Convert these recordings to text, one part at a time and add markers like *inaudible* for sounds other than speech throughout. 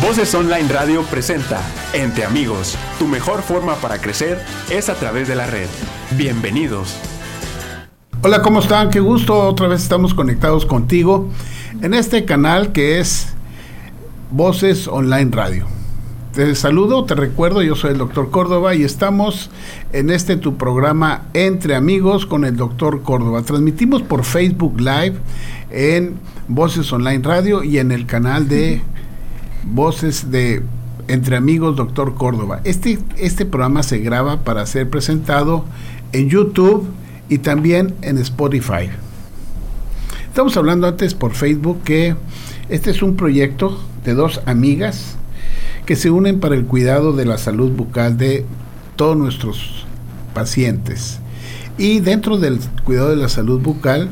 Voces Online Radio presenta Entre Amigos. Tu mejor forma para crecer es a través de la red. Bienvenidos. Hola, ¿cómo están? Qué gusto. Otra vez estamos conectados contigo en este canal que es Voces Online Radio. Te saludo, te recuerdo, yo soy el doctor Córdoba y estamos en este tu programa Entre Amigos con el doctor Córdoba. Transmitimos por Facebook Live en Voces Online Radio y en el canal de Voces de Entre Amigos Doctor Córdoba. Este, este programa se graba para ser presentado en YouTube y también en Spotify. Estamos hablando antes por Facebook que este es un proyecto de dos amigas que se unen para el cuidado de la salud bucal de todos nuestros pacientes. Y dentro del cuidado de la salud bucal,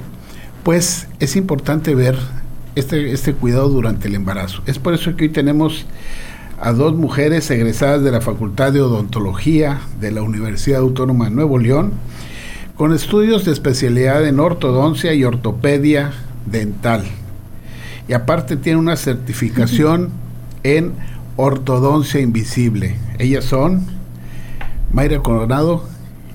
pues es importante ver este, este cuidado durante el embarazo. Es por eso que hoy tenemos a dos mujeres egresadas de la Facultad de Odontología de la Universidad Autónoma de Nuevo León, con estudios de especialidad en ortodoncia y ortopedia dental. Y aparte tiene una certificación *laughs* en ortodoncia invisible. Ellas son Mayra Coronado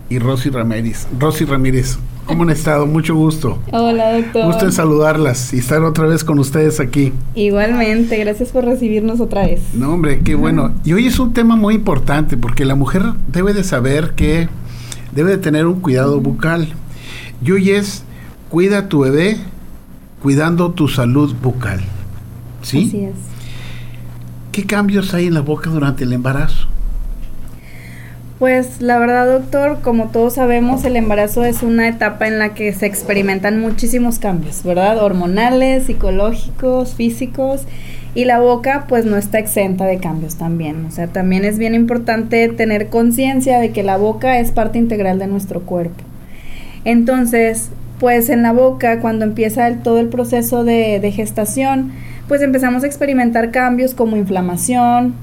y Rosy Ramírez. Rosy Ramírez, ¿Cómo han estado? Mucho gusto. Hola, doctor. Gusto en saludarlas y estar otra vez con ustedes aquí. Igualmente, gracias por recibirnos otra vez. No, hombre, qué bueno. Y hoy es un tema muy importante porque la mujer debe de saber que debe de tener un cuidado bucal. Y hoy es cuida a tu bebé cuidando tu salud bucal. ¿Sí? Así es. ¿Qué cambios hay en la boca durante el embarazo? Pues la verdad, doctor, como todos sabemos, el embarazo es una etapa en la que se experimentan muchísimos cambios, ¿verdad? Hormonales, psicológicos, físicos. Y la boca pues no está exenta de cambios también. O sea, también es bien importante tener conciencia de que la boca es parte integral de nuestro cuerpo. Entonces, pues en la boca, cuando empieza todo el proceso de, de gestación, pues empezamos a experimentar cambios como inflamación,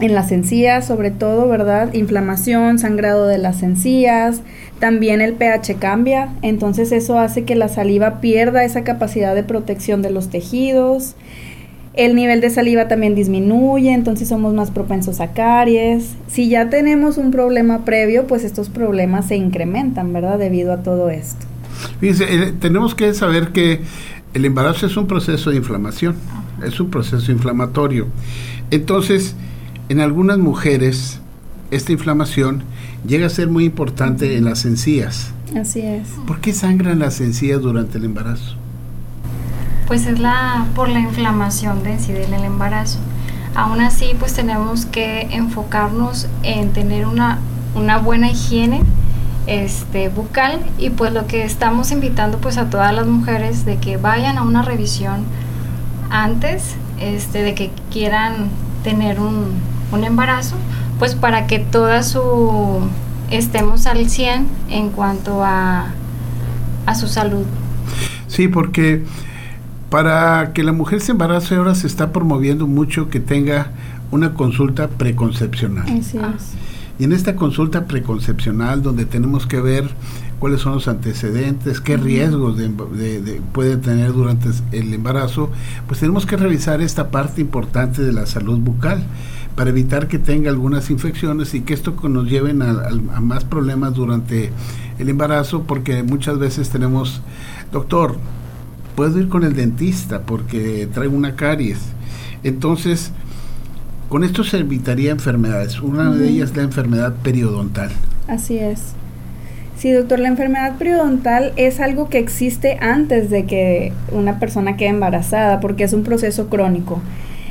en las encías, sobre todo, ¿verdad? Inflamación, sangrado de las encías, también el pH cambia, entonces eso hace que la saliva pierda esa capacidad de protección de los tejidos. El nivel de saliva también disminuye, entonces somos más propensos a caries. Si ya tenemos un problema previo, pues estos problemas se incrementan, ¿verdad? Debido a todo esto. Fíjense, eh, tenemos que saber que el embarazo es un proceso de inflamación, es un proceso inflamatorio. Entonces, en algunas mujeres, esta inflamación llega a ser muy importante en las encías. Así es. ¿Por qué sangran las encías durante el embarazo? Pues es la por la inflamación de sí del embarazo. Aún así, pues tenemos que enfocarnos en tener una, una buena higiene este, bucal y pues lo que estamos invitando pues a todas las mujeres de que vayan a una revisión antes este, de que quieran tener un, un embarazo, pues para que toda su estemos al 100 en cuanto a, a su salud. Sí, porque para que la mujer se embarace ahora se está promoviendo mucho que tenga una consulta preconcepcional. Así es. Y en esta consulta preconcepcional, donde tenemos que ver cuáles son los antecedentes, qué riesgos de, de, puede tener durante el embarazo, pues tenemos que revisar esta parte importante de la salud bucal para evitar que tenga algunas infecciones y que esto nos lleven a, a, más problemas durante el embarazo, porque muchas veces tenemos, doctor, puedo ir con el dentista porque traigo una caries. Entonces, con esto se evitaría enfermedades. Una uh -huh. de ellas es la enfermedad periodontal. Así es. Sí, doctor, la enfermedad periodontal es algo que existe antes de que una persona quede embarazada, porque es un proceso crónico.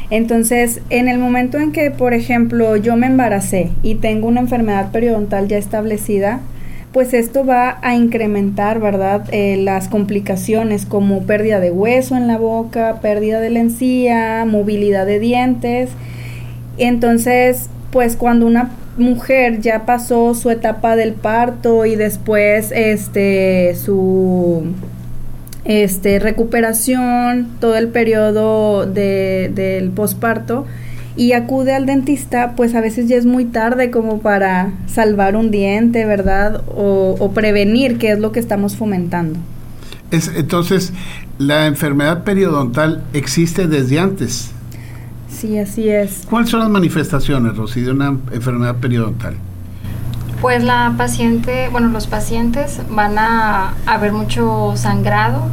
Entonces, en el momento en que, por ejemplo, yo me embaracé y tengo una enfermedad periodontal ya establecida, pues esto va a incrementar, ¿verdad? Eh, las complicaciones como pérdida de hueso en la boca, pérdida de la encía, movilidad de dientes. Entonces, pues cuando una mujer ya pasó su etapa del parto y después este su este, recuperación, todo el periodo de, del posparto y acude al dentista, pues a veces ya es muy tarde como para salvar un diente, ¿verdad? O, o prevenir, que es lo que estamos fomentando. Es, entonces, la enfermedad periodontal existe desde antes. Sí, así es. ¿Cuáles son las manifestaciones, Rosy, de una enfermedad periodontal? Pues la paciente, bueno, los pacientes van a, a ver mucho sangrado,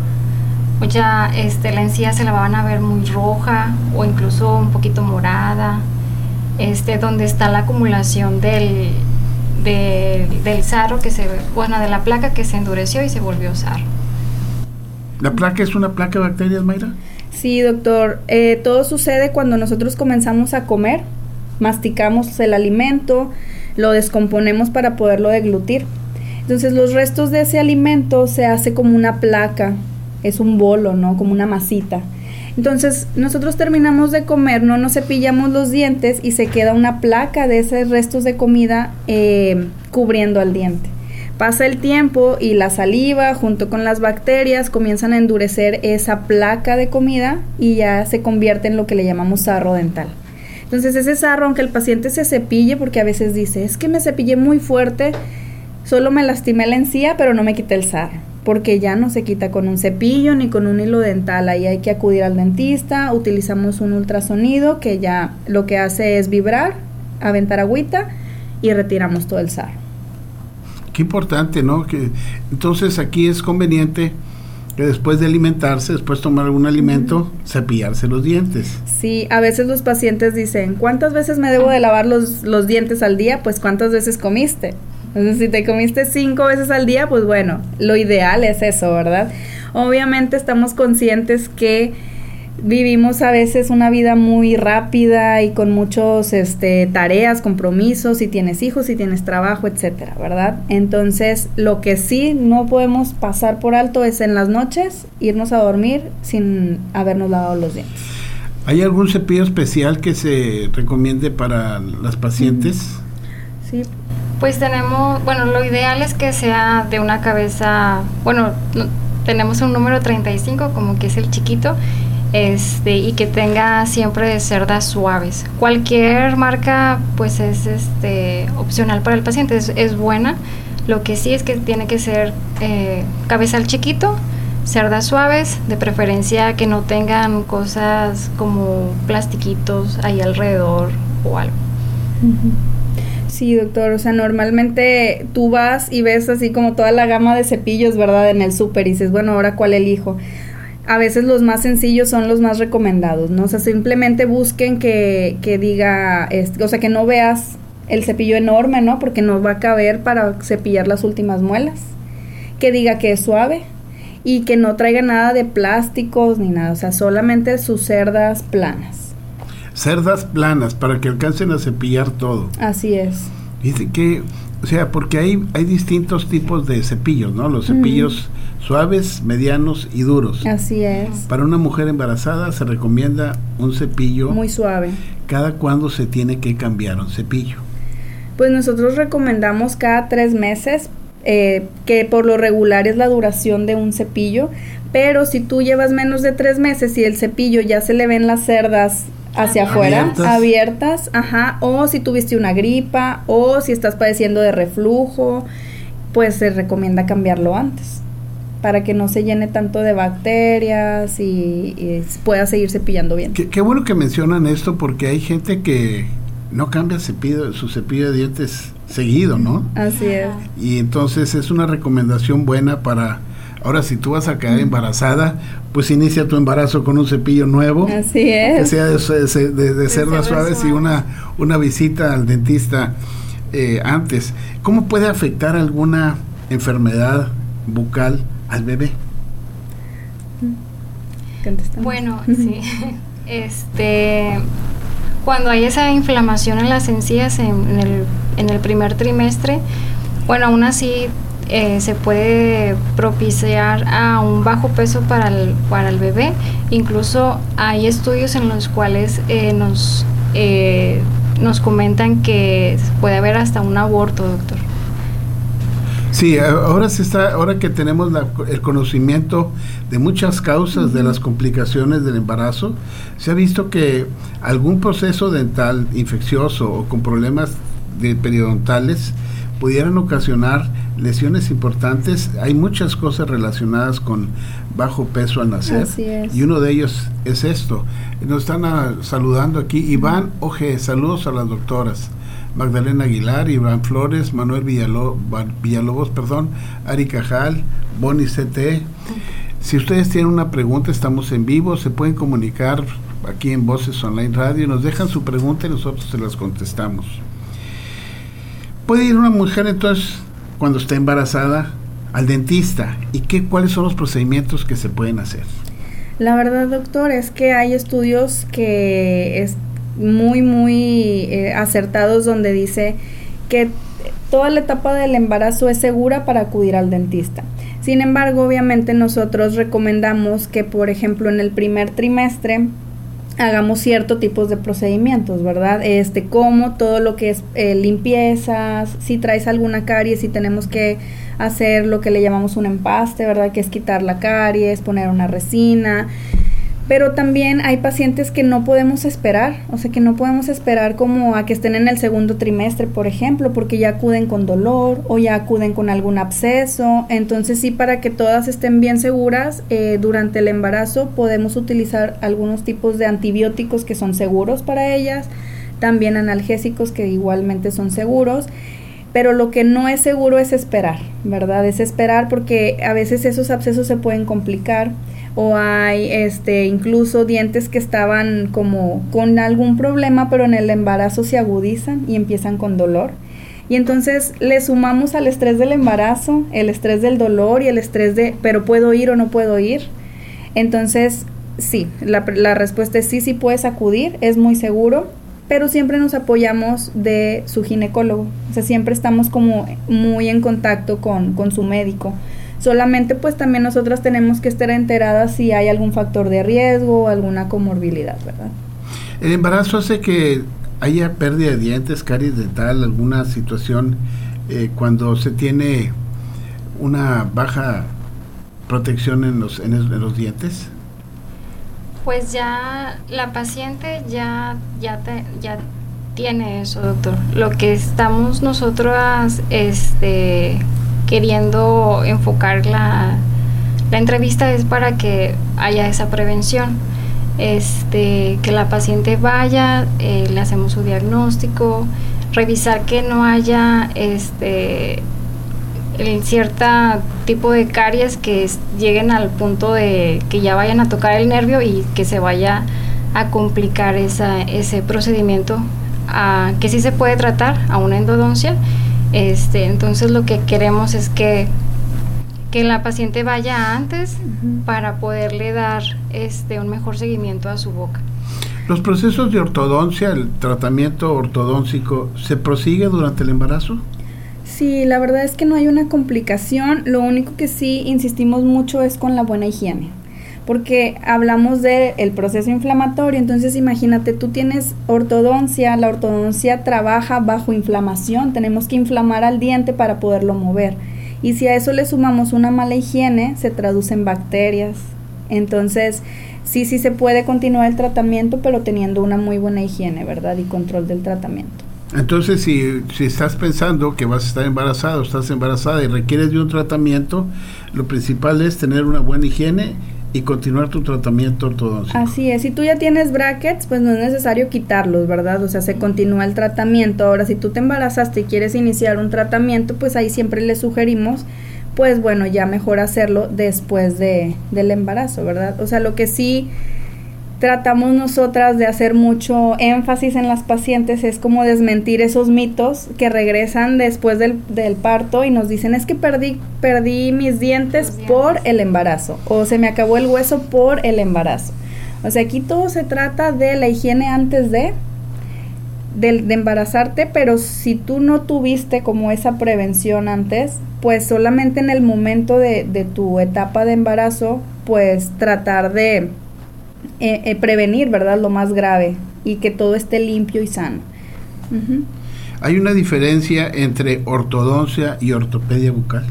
mucha, este, la encía se la van a ver muy roja o incluso un poquito morada, este, donde está la acumulación del, del, del sarro que se, bueno, de la placa que se endureció y se volvió sarro. ¿La placa es una placa de bacterias, Mayra? Sí, doctor. Eh, todo sucede cuando nosotros comenzamos a comer, masticamos el alimento, lo descomponemos para poderlo deglutir. Entonces los restos de ese alimento se hace como una placa, es un bolo, ¿no? Como una masita. Entonces nosotros terminamos de comer, no nos cepillamos los dientes y se queda una placa de esos restos de comida eh, cubriendo al diente. Pasa el tiempo y la saliva junto con las bacterias comienzan a endurecer esa placa de comida y ya se convierte en lo que le llamamos sarro dental. Entonces ese sarro, aunque el paciente se cepille, porque a veces dice, es que me cepillé muy fuerte, solo me lastimé la encía, pero no me quité el sarro, porque ya no se quita con un cepillo ni con un hilo dental, ahí hay que acudir al dentista, utilizamos un ultrasonido que ya lo que hace es vibrar, aventar agüita y retiramos todo el sarro. Qué importante, ¿no? Que entonces aquí es conveniente que después de alimentarse, después tomar algún alimento, cepillarse los dientes. Sí, a veces los pacientes dicen, ¿cuántas veces me debo de lavar los, los dientes al día? Pues cuántas veces comiste. Entonces, si te comiste cinco veces al día, pues bueno, lo ideal es eso, ¿verdad? Obviamente estamos conscientes que vivimos a veces una vida muy rápida y con muchos este, tareas, compromisos, si tienes hijos, si tienes trabajo, etcétera, ¿verdad? Entonces, lo que sí no podemos pasar por alto es en las noches irnos a dormir sin habernos lavado los dientes. ¿Hay algún cepillo especial que se recomiende para las pacientes? Sí. Pues tenemos, bueno, lo ideal es que sea de una cabeza, bueno, no- tenemos un número 35 como que es el chiquito este, y que tenga siempre cerdas suaves. Cualquier marca pues es este, opcional para el paciente, es, es buena. Lo que sí es que tiene que ser eh, cabezal chiquito, cerdas suaves, de preferencia que no tengan cosas como plastiquitos ahí alrededor o algo. Sí, doctor. O sea, normalmente tú vas y ves así como toda la gama de cepillos, ¿verdad? En el súper y dices, bueno, ahora cuál elijo. A veces los más sencillos son los más recomendados, ¿no? O sea, simplemente busquen que, que diga, o sea, que no veas el cepillo enorme, ¿no? Porque no va a caber para cepillar las últimas muelas. Que diga que es suave y que no traiga nada de plásticos ni nada, o sea, solamente sus cerdas planas. Cerdas planas para que alcancen a cepillar todo. Así es. Dice que, o sea, porque hay, hay distintos tipos de cepillos, ¿no? Los cepillos suaves, medianos y duros. Así es. Para una mujer embarazada se recomienda un cepillo Muy suave. cada cuando se tiene que cambiar un cepillo. Pues nosotros recomendamos cada tres meses, eh, que por lo regular es la duración de un cepillo, pero si tú llevas menos de tres meses y el cepillo ya se le ven las cerdas hacia afuera, Abiertas. abiertas, ajá, o si tuviste una gripa, o si estás padeciendo de reflujo, pues se recomienda cambiarlo antes para que no se llene tanto de bacterias y, y pueda seguir cepillando bien. Qué, qué bueno que mencionan esto porque hay gente que no cambia cepillo, su cepillo de dientes seguido, ¿no? Así es. Y entonces es una recomendación buena para, ahora si tú vas a quedar embarazada, pues inicia tu embarazo con un cepillo nuevo. Así que es. sea de, de, de- de cerdas suaves y una, una visita al dentista eh, antes. ¿Cómo puede afectar alguna enfermedad bucal al bebé? Contestamos. Bueno, *laughs* sí. Este, cuando hay esa inflamación en las encías en, en el, en el primer trimestre, bueno, aún así eh, se puede propiciar a un bajo peso para el, para el bebé. Incluso hay estudios en los cuales eh, nos, eh, nos comentan que puede haber hasta un aborto, doctor. Sí, ahora se está, ahora que tenemos la- el conocimiento de muchas causas de las complicaciones del embarazo, se ha visto que algún proceso dental infeccioso o con problemas de periodontales pudieran ocasionar lesiones importantes. Hay muchas cosas relacionadas con bajo peso al nacer. Y uno de ellos es esto. Nos están ah, saludando aquí. Iván Oje, saludos a las doctoras. Magdalena Aguilar, Iván Flores, Manuel Villalobos, perdón, Ari Cajal, Bonnie CT. Si ustedes tienen una pregunta, estamos en vivo, se pueden comunicar aquí en Voces Online Radio, nos dejan su pregunta y nosotros se las contestamos. Puede ir una mujer entonces, cuando está embarazada, al dentista y qué, cuáles son los procedimientos que se pueden hacer. La verdad, doctor, es que hay estudios que es muy, muy eh, acertados donde dice que toda la etapa del embarazo es segura para acudir al dentista. Sin embargo, obviamente nosotros recomendamos que, por ejemplo, en el primer trimestre hagamos ciertos tipos de procedimientos, ¿verdad? Este, como todo lo que es eh, limpiezas, si traes alguna caries, si tenemos que hacer lo que le llamamos un empaste, ¿verdad? Que es quitar la caries, poner una resina. Pero también hay pacientes que no podemos esperar, o sea, que no podemos esperar como a que estén en el segundo trimestre, por ejemplo, porque ya acuden con dolor o ya acuden con algún absceso. Entonces sí, para que todas estén bien seguras, eh, durante el embarazo podemos utilizar algunos tipos de antibióticos que son seguros para ellas, también analgésicos que igualmente son seguros pero lo que no es seguro es esperar, ¿verdad? Es esperar porque a veces esos abscesos se pueden complicar o hay este incluso dientes que estaban como con algún problema, pero en el embarazo se agudizan y empiezan con dolor. Y entonces le sumamos al estrés del embarazo, el estrés del dolor y el estrés de, pero puedo ir o no puedo ir. Entonces, sí, la, la respuesta es sí, sí puedes acudir, es muy seguro, pero siempre nos apoyamos de su ginecólogo. O sea, siempre estamos como muy en contacto con, con su médico Solamente pues también nosotras tenemos que estar enteradas si hay algún factor de riesgo o alguna comorbilidad, ¿verdad? El embarazo hace que haya pérdida de dientes, caries dental, alguna situación eh, cuando se tiene una baja protección en los, en, los dientes? Pues ya la paciente ya, ya, ya tiene eso, doctor. Lo que estamos nosotros este, queriendo enfocar la, entrevista es para que haya esa prevención. Este, que la paciente vaya, eh, le hacemos su diagnóstico, revisar que no haya este cierto tipo de caries que lleguen al punto de que ya vayan a tocar el nervio y que se vaya a complicar esa, ese procedimiento a, que sí se puede tratar a una endodoncia este, entonces lo que queremos es que, que la paciente vaya antes para poderle dar este, un mejor seguimiento a su boca. ¿Los procesos de ortodoncia, el tratamiento ortodóncico, se prosigue durante el embarazo? Sí, la verdad es que no hay una complicación. Lo único que sí insistimos mucho es con la buena higiene porque hablamos del el proceso inflamatorio, entonces imagínate, tú tienes ortodoncia, la ortodoncia trabaja bajo inflamación, tenemos que inflamar al diente para poderlo mover. Y si a eso le sumamos una mala higiene, se traduce en bacterias. Entonces, sí, sí se puede continuar el tratamiento, pero teniendo una muy buena higiene, ¿verdad? Y control del tratamiento. Entonces, si, si estás pensando que vas a estar embarazado, estás embarazada y requieres de un tratamiento, lo principal es tener una buena higiene y continuar tu tratamiento ortodóntico. Así es, si tú ya tienes brackets, pues no es necesario quitarlos, ¿verdad? O sea, se continúa el tratamiento. Ahora, si tú te embarazaste y quieres iniciar un tratamiento, pues ahí siempre le sugerimos, pues bueno, ya mejor hacerlo después de, del embarazo, ¿verdad? O sea, lo que sí tratamos nosotras de hacer mucho énfasis en las pacientes es como desmentir esos mitos que regresan después del, parto y nos dicen es que perdí, perdí mis dientes, por el embarazo o se me acabó el hueso por el embarazo. O sea, aquí todo se trata de la higiene antes de, de, embarazarte, pero si tú no tuviste como esa prevención antes, pues solamente en el momento de, de tu etapa de embarazo, pues tratar de eh, eh, prevenir, ¿verdad? Lo más grave y que todo esté limpio y sano. ¿Hay una diferencia entre ortodoncia y ortopedia bucal?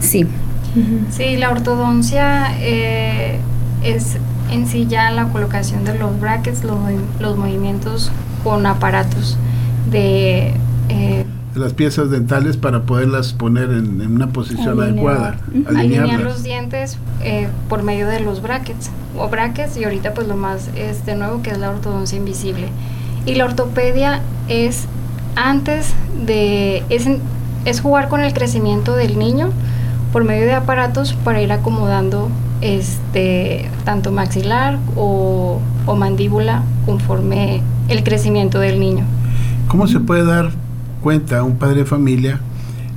Sí. Sí, la ortodoncia eh, es en sí ya la colocación de los brackets, los, movimientos con aparatos de las piezas dentales para poderlas poner en, una posición adecuada. Alinear los dientes eh, por medio de los brackets o brackets y ahorita pues lo más este nuevo que es la ortodoncia invisible. Y la ortopedia es antes de es, es jugar con el crecimiento del niño por medio de aparatos para ir acomodando este tanto maxilar o, o mandíbula conforme el crecimiento del niño. ¿Cómo se puede dar cuenta un padre de familia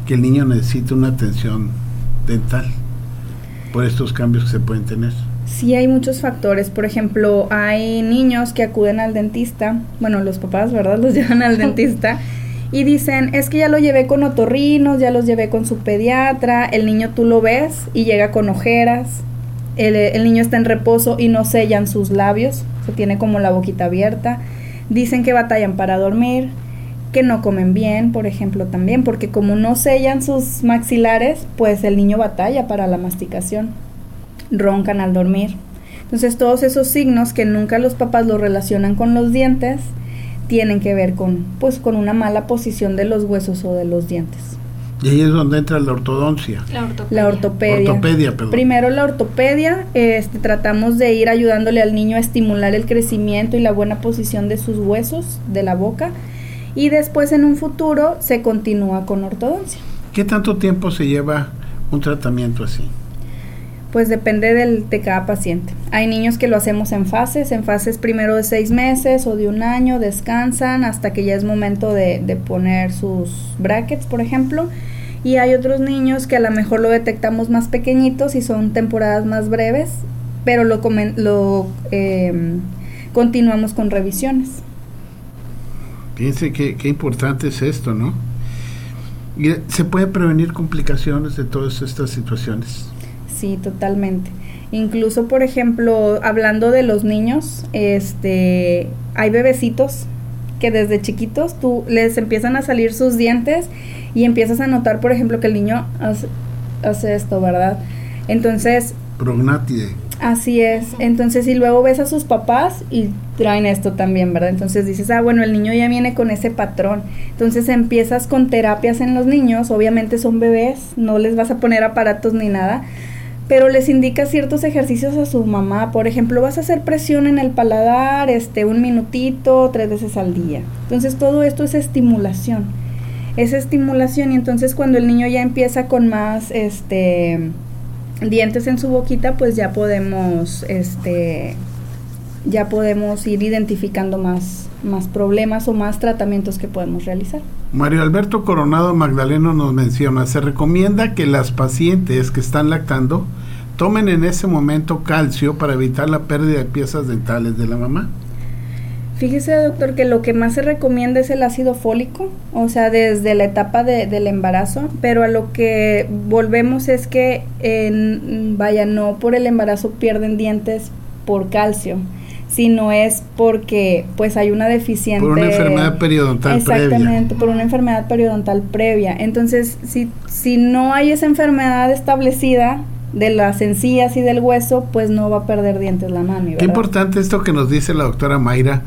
que el niño necesita una atención dental por estos cambios que se pueden tener? Sí, hay muchos factores. Por ejemplo, hay niños que acuden al dentista, bueno, los papás, ¿verdad? Los *laughs* llevan al dentista y dicen, es que ya lo llevé con otorrinos, ya los llevé con su pediatra, el niño tú lo ves y llega con ojeras, el, el niño está en reposo y no sellan sus labios, se tiene como la boquita abierta, dicen que batallan para dormir, que no comen bien, por ejemplo, también, porque como no sellan sus maxilares, pues el niño batalla para la masticación, roncan al dormir. Entonces todos esos signos que nunca los papás lo relacionan con los dientes, tienen que ver con, pues, con una mala posición de los huesos o de los dientes. Y ahí es donde entra la ortodoncia. La ortopedia. ortopedia. Primero la ortopedia, este, tratamos de ir ayudándole al niño a estimular el crecimiento y la buena posición de sus huesos, de la boca y después en un futuro se continúa con ortodoncia. ¿Qué tanto tiempo se lleva un tratamiento así? Pues depende del, de cada paciente. Hay niños que lo hacemos en fases, en fases primero de seis meses o de un año, descansan hasta que ya es momento de, de poner sus brackets, por ejemplo. Y hay otros niños que a lo mejor lo detectamos más pequeñitos y son temporadas más breves, pero lo, lo eh, continuamos con revisiones. Piense qué, qué importante es esto, ¿no? Y se puede prevenir complicaciones de todas estas situaciones. Sí, totalmente. Incluso, por ejemplo, hablando de los niños, este, hay bebecitos que desde chiquitos tú les empiezan a salir sus dientes y empiezas a notar, por ejemplo, que el niño hace, hace esto, ¿verdad? Entonces... Prognatide. Así es. Entonces, y luego ves a sus papás y traen esto también, ¿verdad? Entonces dices, ah, bueno, el niño ya viene con ese patrón. Entonces empiezas con terapias en los niños, obviamente son bebés, no les vas a poner aparatos ni nada, pero les indica ciertos ejercicios a su mamá. Por ejemplo, vas a hacer presión en el paladar, este, un minutito, tres veces al día. Entonces todo esto es estimulación. Es estimulación y entonces cuando el niño ya empieza con más, este, dientes en su boquita, pues ya podemos, este, ya podemos ir identificando más, más problemas o más tratamientos que podemos realizar. Mario Alberto Coronado Magdaleno nos menciona, se recomienda que las pacientes que están lactando tomen en ese momento calcio para evitar la pérdida de piezas dentales de la mamá. Fíjese, doctor, que lo que más se recomienda es el ácido fólico, o sea, desde la etapa del embarazo, pero a lo que volvemos es que, en, vaya, no por el embarazo pierden dientes por calcio, sino es porque pues hay una deficiente... Por una enfermedad periodontal previa. Exactamente, por una enfermedad periodontal previa. Entonces, si, si no hay esa enfermedad establecida, de las encías y del hueso, pues no va a perder dientes la mami. Qué importante esto que nos dice la doctora Mayra,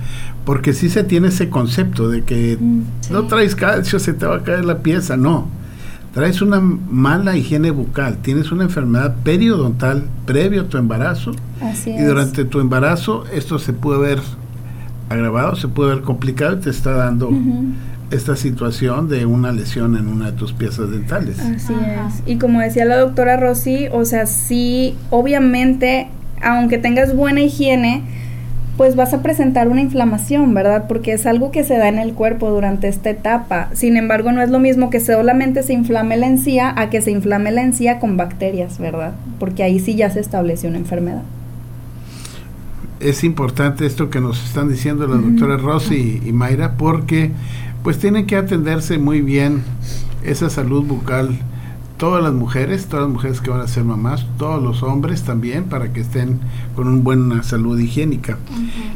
porque sí se tiene ese concepto de que mm, no traes calcio, se te va a caer la pieza, no. Traes una mala higiene bucal, tienes una enfermedad periodontal previo a tu embarazo. Así y durante tu embarazo esto se puede ver agravado, se puede ver complicado y te está dando esta situación de una lesión en una de tus piezas dentales. Así es. Y como decía la doctora Rossi, o sea, sí, obviamente, aunque tengas buena higiene, pues vas a presentar una inflamación, ¿verdad? Porque es algo que se da en el cuerpo durante esta etapa. Sin embargo, no es lo mismo que solamente se inflame la encía a que se inflame la encía con bacterias, ¿verdad? Porque ahí sí ya se establece una enfermedad. Es importante esto que nos están diciendo la doctora Rossi y Mayra porque pues tienen que atenderse muy bien esa salud bucal todas las mujeres, todas las mujeres que van a ser mamás, todos los hombres también, para que estén con una buena salud higiénica.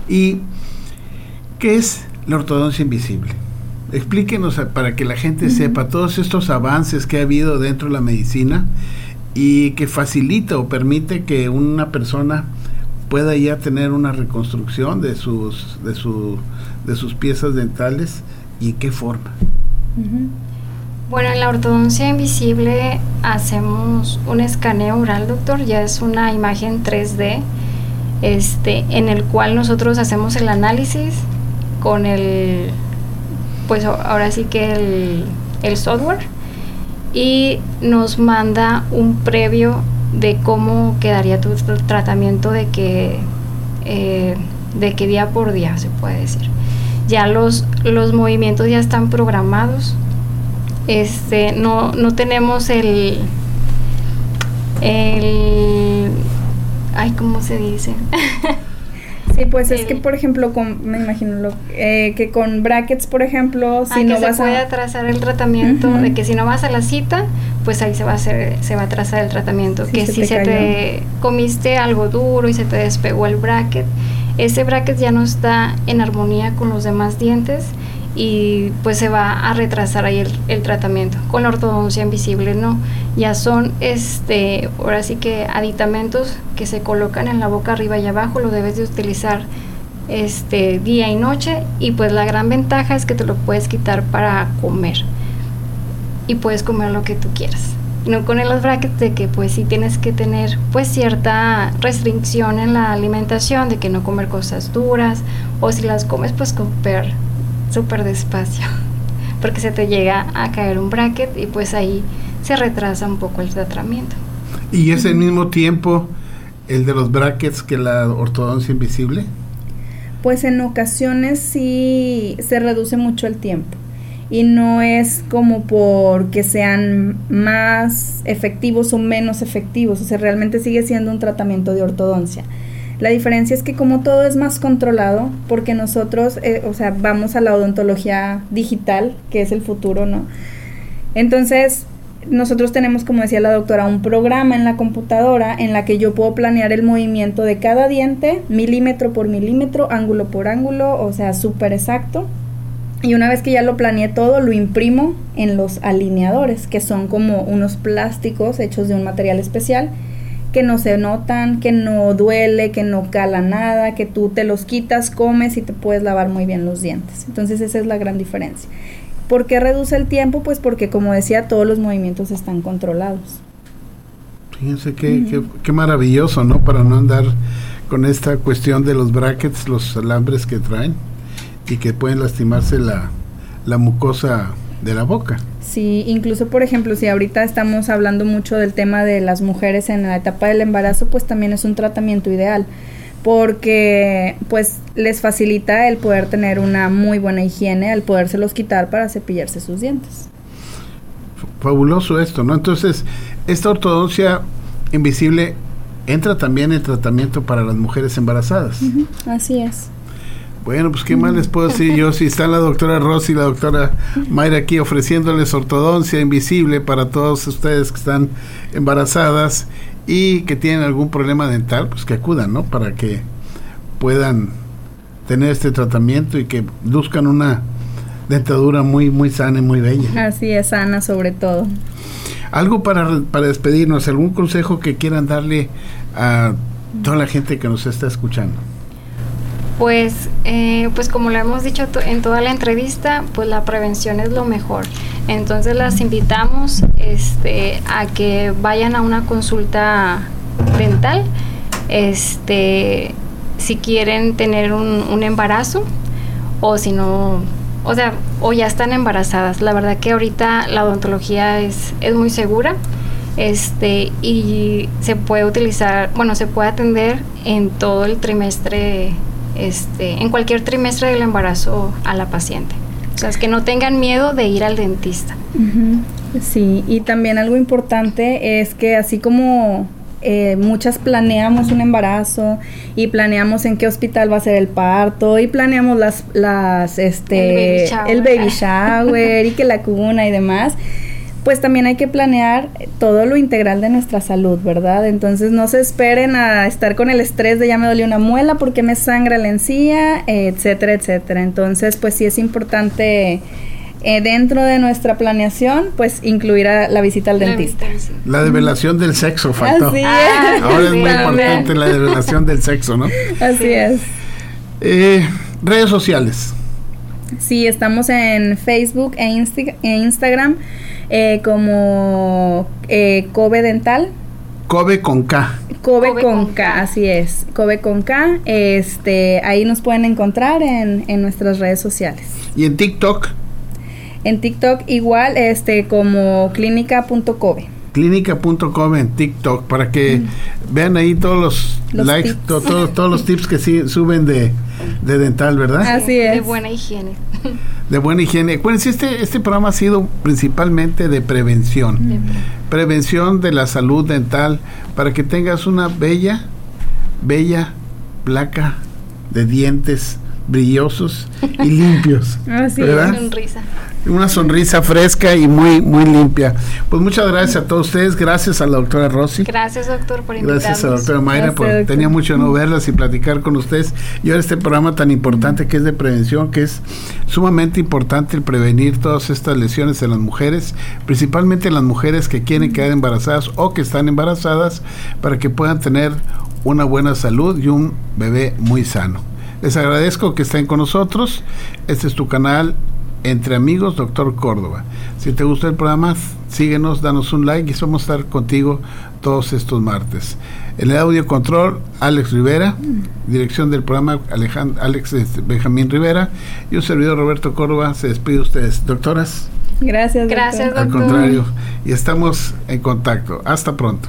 ¿Y qué es la ortodoncia invisible? Explíquenos para que la gente sepa todos estos avances que ha habido dentro de la medicina y que facilita o permite que una persona pueda ya tener una reconstrucción de sus, de, su, de sus piezas dentales y en qué forma. Bueno, en la ortodoncia invisible hacemos un escaneo oral, doctor, ya es una imagen 3D, este, en el cual nosotros hacemos el análisis con el, pues ahora sí que el, software y nos manda un previo de cómo quedaría tu tratamiento de que, eh, de que día por día se puede decir. Ya los, los movimientos ya están programados este, no, no tenemos el, el, ay, ¿cómo se dice? *laughs* Sí, pues es que, por ejemplo, con, me imagino lo, eh, que con brackets, por ejemplo, si ah, no vas se puede atrasar el tratamiento, de que si no vas a la cita, pues ahí se va a hacer, se va a atrasar el tratamiento. que si se te comiste algo duro y se te despegó el bracket, ese bracket ya no está en armonía con los demás dientes y pues se va a retrasar ahí el, tratamiento. Con la ortodoncia invisible no, ya son este, ahora sí que aditamentos que se colocan en la boca arriba y abajo, lo debes de utilizar este día y noche y pues la gran ventaja es que te lo puedes quitar para comer y puedes comer lo que tú quieras. No con los brackets de que pues sí tienes que tener pues cierta restricción en la alimentación, de que no comer cosas duras o si las comes pues comer súper despacio, *laughs* porque se te llega a caer un bracket y pues ahí se retrasa un poco el tratamiento. ¿Y es el mismo tiempo el de los brackets que la ortodoncia invisible? Pues en ocasiones sí se reduce mucho el tiempo y no es como porque sean más efectivos o menos efectivos, o sea, realmente sigue siendo un tratamiento de ortodoncia. La diferencia es que como todo es más controlado, porque nosotros, eh, o sea, vamos a la odontología digital, que es el futuro, ¿no? Entonces, nosotros tenemos, como decía la doctora, un programa en la computadora en la que yo puedo planear el movimiento de cada diente, milímetro por milímetro, ángulo por ángulo, o sea, súper exacto. Y una vez que ya lo planeé todo, lo imprimo en los alineadores, que son como unos plásticos hechos de un material especial que no se notan, que no duele, que no cala nada, que tú te los quitas, comes y te puedes lavar muy bien los dientes. Entonces esa es la gran diferencia. ¿Por qué reduce el tiempo? Pues porque como decía, todos los movimientos están controlados. Fíjense qué, qué, maravilloso, ¿no? Para no andar con esta cuestión de los brackets, los alambres que traen y que pueden lastimarse la, la mucosa de la boca. Sí, incluso por ejemplo, si ahorita estamos hablando mucho del tema de las mujeres en la etapa del embarazo, pues también es un tratamiento ideal porque pues les facilita el poder tener una muy buena higiene al podérselos quitar para cepillarse sus dientes. Fabuloso esto, ¿no? Entonces, esta ortodoncia invisible entra también en tratamiento para las mujeres embarazadas. así es. Bueno, pues qué más les puedo decir yo si está la doctora Rosy y la doctora Mayra aquí ofreciéndoles ortodoncia invisible para todos ustedes que están embarazadas y que tienen algún problema dental, pues que acudan, ¿no? Para que puedan tener este tratamiento y que luzcan una dentadura muy muy sana y muy bella. Así es, sana sobre todo. Algo para, para despedirnos, algún consejo que quieran darle a toda la gente que nos está escuchando pues, eh, pues como lo hemos dicho en toda la entrevista, pues la prevención es lo mejor. Entonces las invitamos este, a que vayan a una consulta dental, este, si quieren tener un, embarazo o si no, o sea, o ya están embarazadas. La verdad que ahorita la odontología es, es muy segura este y se puede utilizar, bueno, se puede atender en todo el trimestre este, en cualquier trimestre del embarazo a la paciente. O sea, es que no tengan miedo de ir al dentista. Sí, y también algo importante es que así como eh, muchas planeamos un embarazo y planeamos en qué hospital va a ser el parto y planeamos las, las, este, el baby shower y que la cuna y demás pues también hay que planear todo lo integral de nuestra salud, ¿verdad? Entonces no se esperen a estar con el estrés de ya me dolió una muela porque me sangra la encía, etcétera, etcétera. Entonces, pues sí es importante eh, dentro de nuestra planeación, pues incluir a la visita al dentista. La develación del sexo faltó. Así es. Ahora es muy importante la develación del sexo, ¿no? Así es. Eh, redes sociales. Sí, estamos en Facebook e, e Instagram eh, como eh, Kobe Dental. Kobe con K. Kobe, con, K, así es. Kobe con K. Este, ahí nos pueden encontrar en, en nuestras redes sociales. ¿Y en TikTok? En TikTok igual, este, como clínica.kobe clínica.com en TikTok para que mm. vean ahí todos los, likes, todos los tips que sí, suben de, dental, ¿verdad? Así es. De buena higiene. De buena higiene. Acuérdense, este, este programa ha sido principalmente de prevención. Prevención de la salud dental para que tengas una bella, bella placa de dientes brillosos y limpios. *laughs* Así ¿verdad? Sonrisa una sonrisa fresca y muy muy limpia. Pues muchas gracias a todos ustedes, gracias a la doctora Rosy. Gracias doctor por invitarnos. Gracias a la doctora Mayra, porque tenía mucho no verlas y platicar con ustedes. Y ahora este programa tan importante que es de prevención, que es sumamente importante el prevenir todas estas lesiones en las mujeres, principalmente las mujeres que quieren quedar embarazadas o que están embarazadas, para que puedan tener una buena salud y un bebé muy sano. Les agradezco que estén con nosotros. Este es tu canal entre Amigos, Doctor Córdoba. Si te gustó el programa, síguenos, danos un like y vamos a estar contigo todos estos martes. En el audio control, Alex Rivera, dirección del programa, Alejandro, Alex este, Benjamín Rivera y un servidor Roberto Córdoba. Se despide de ustedes. Doctoras. Gracias, doctor. Gracias, doctor. Al contrario, y estamos en contacto. Hasta pronto.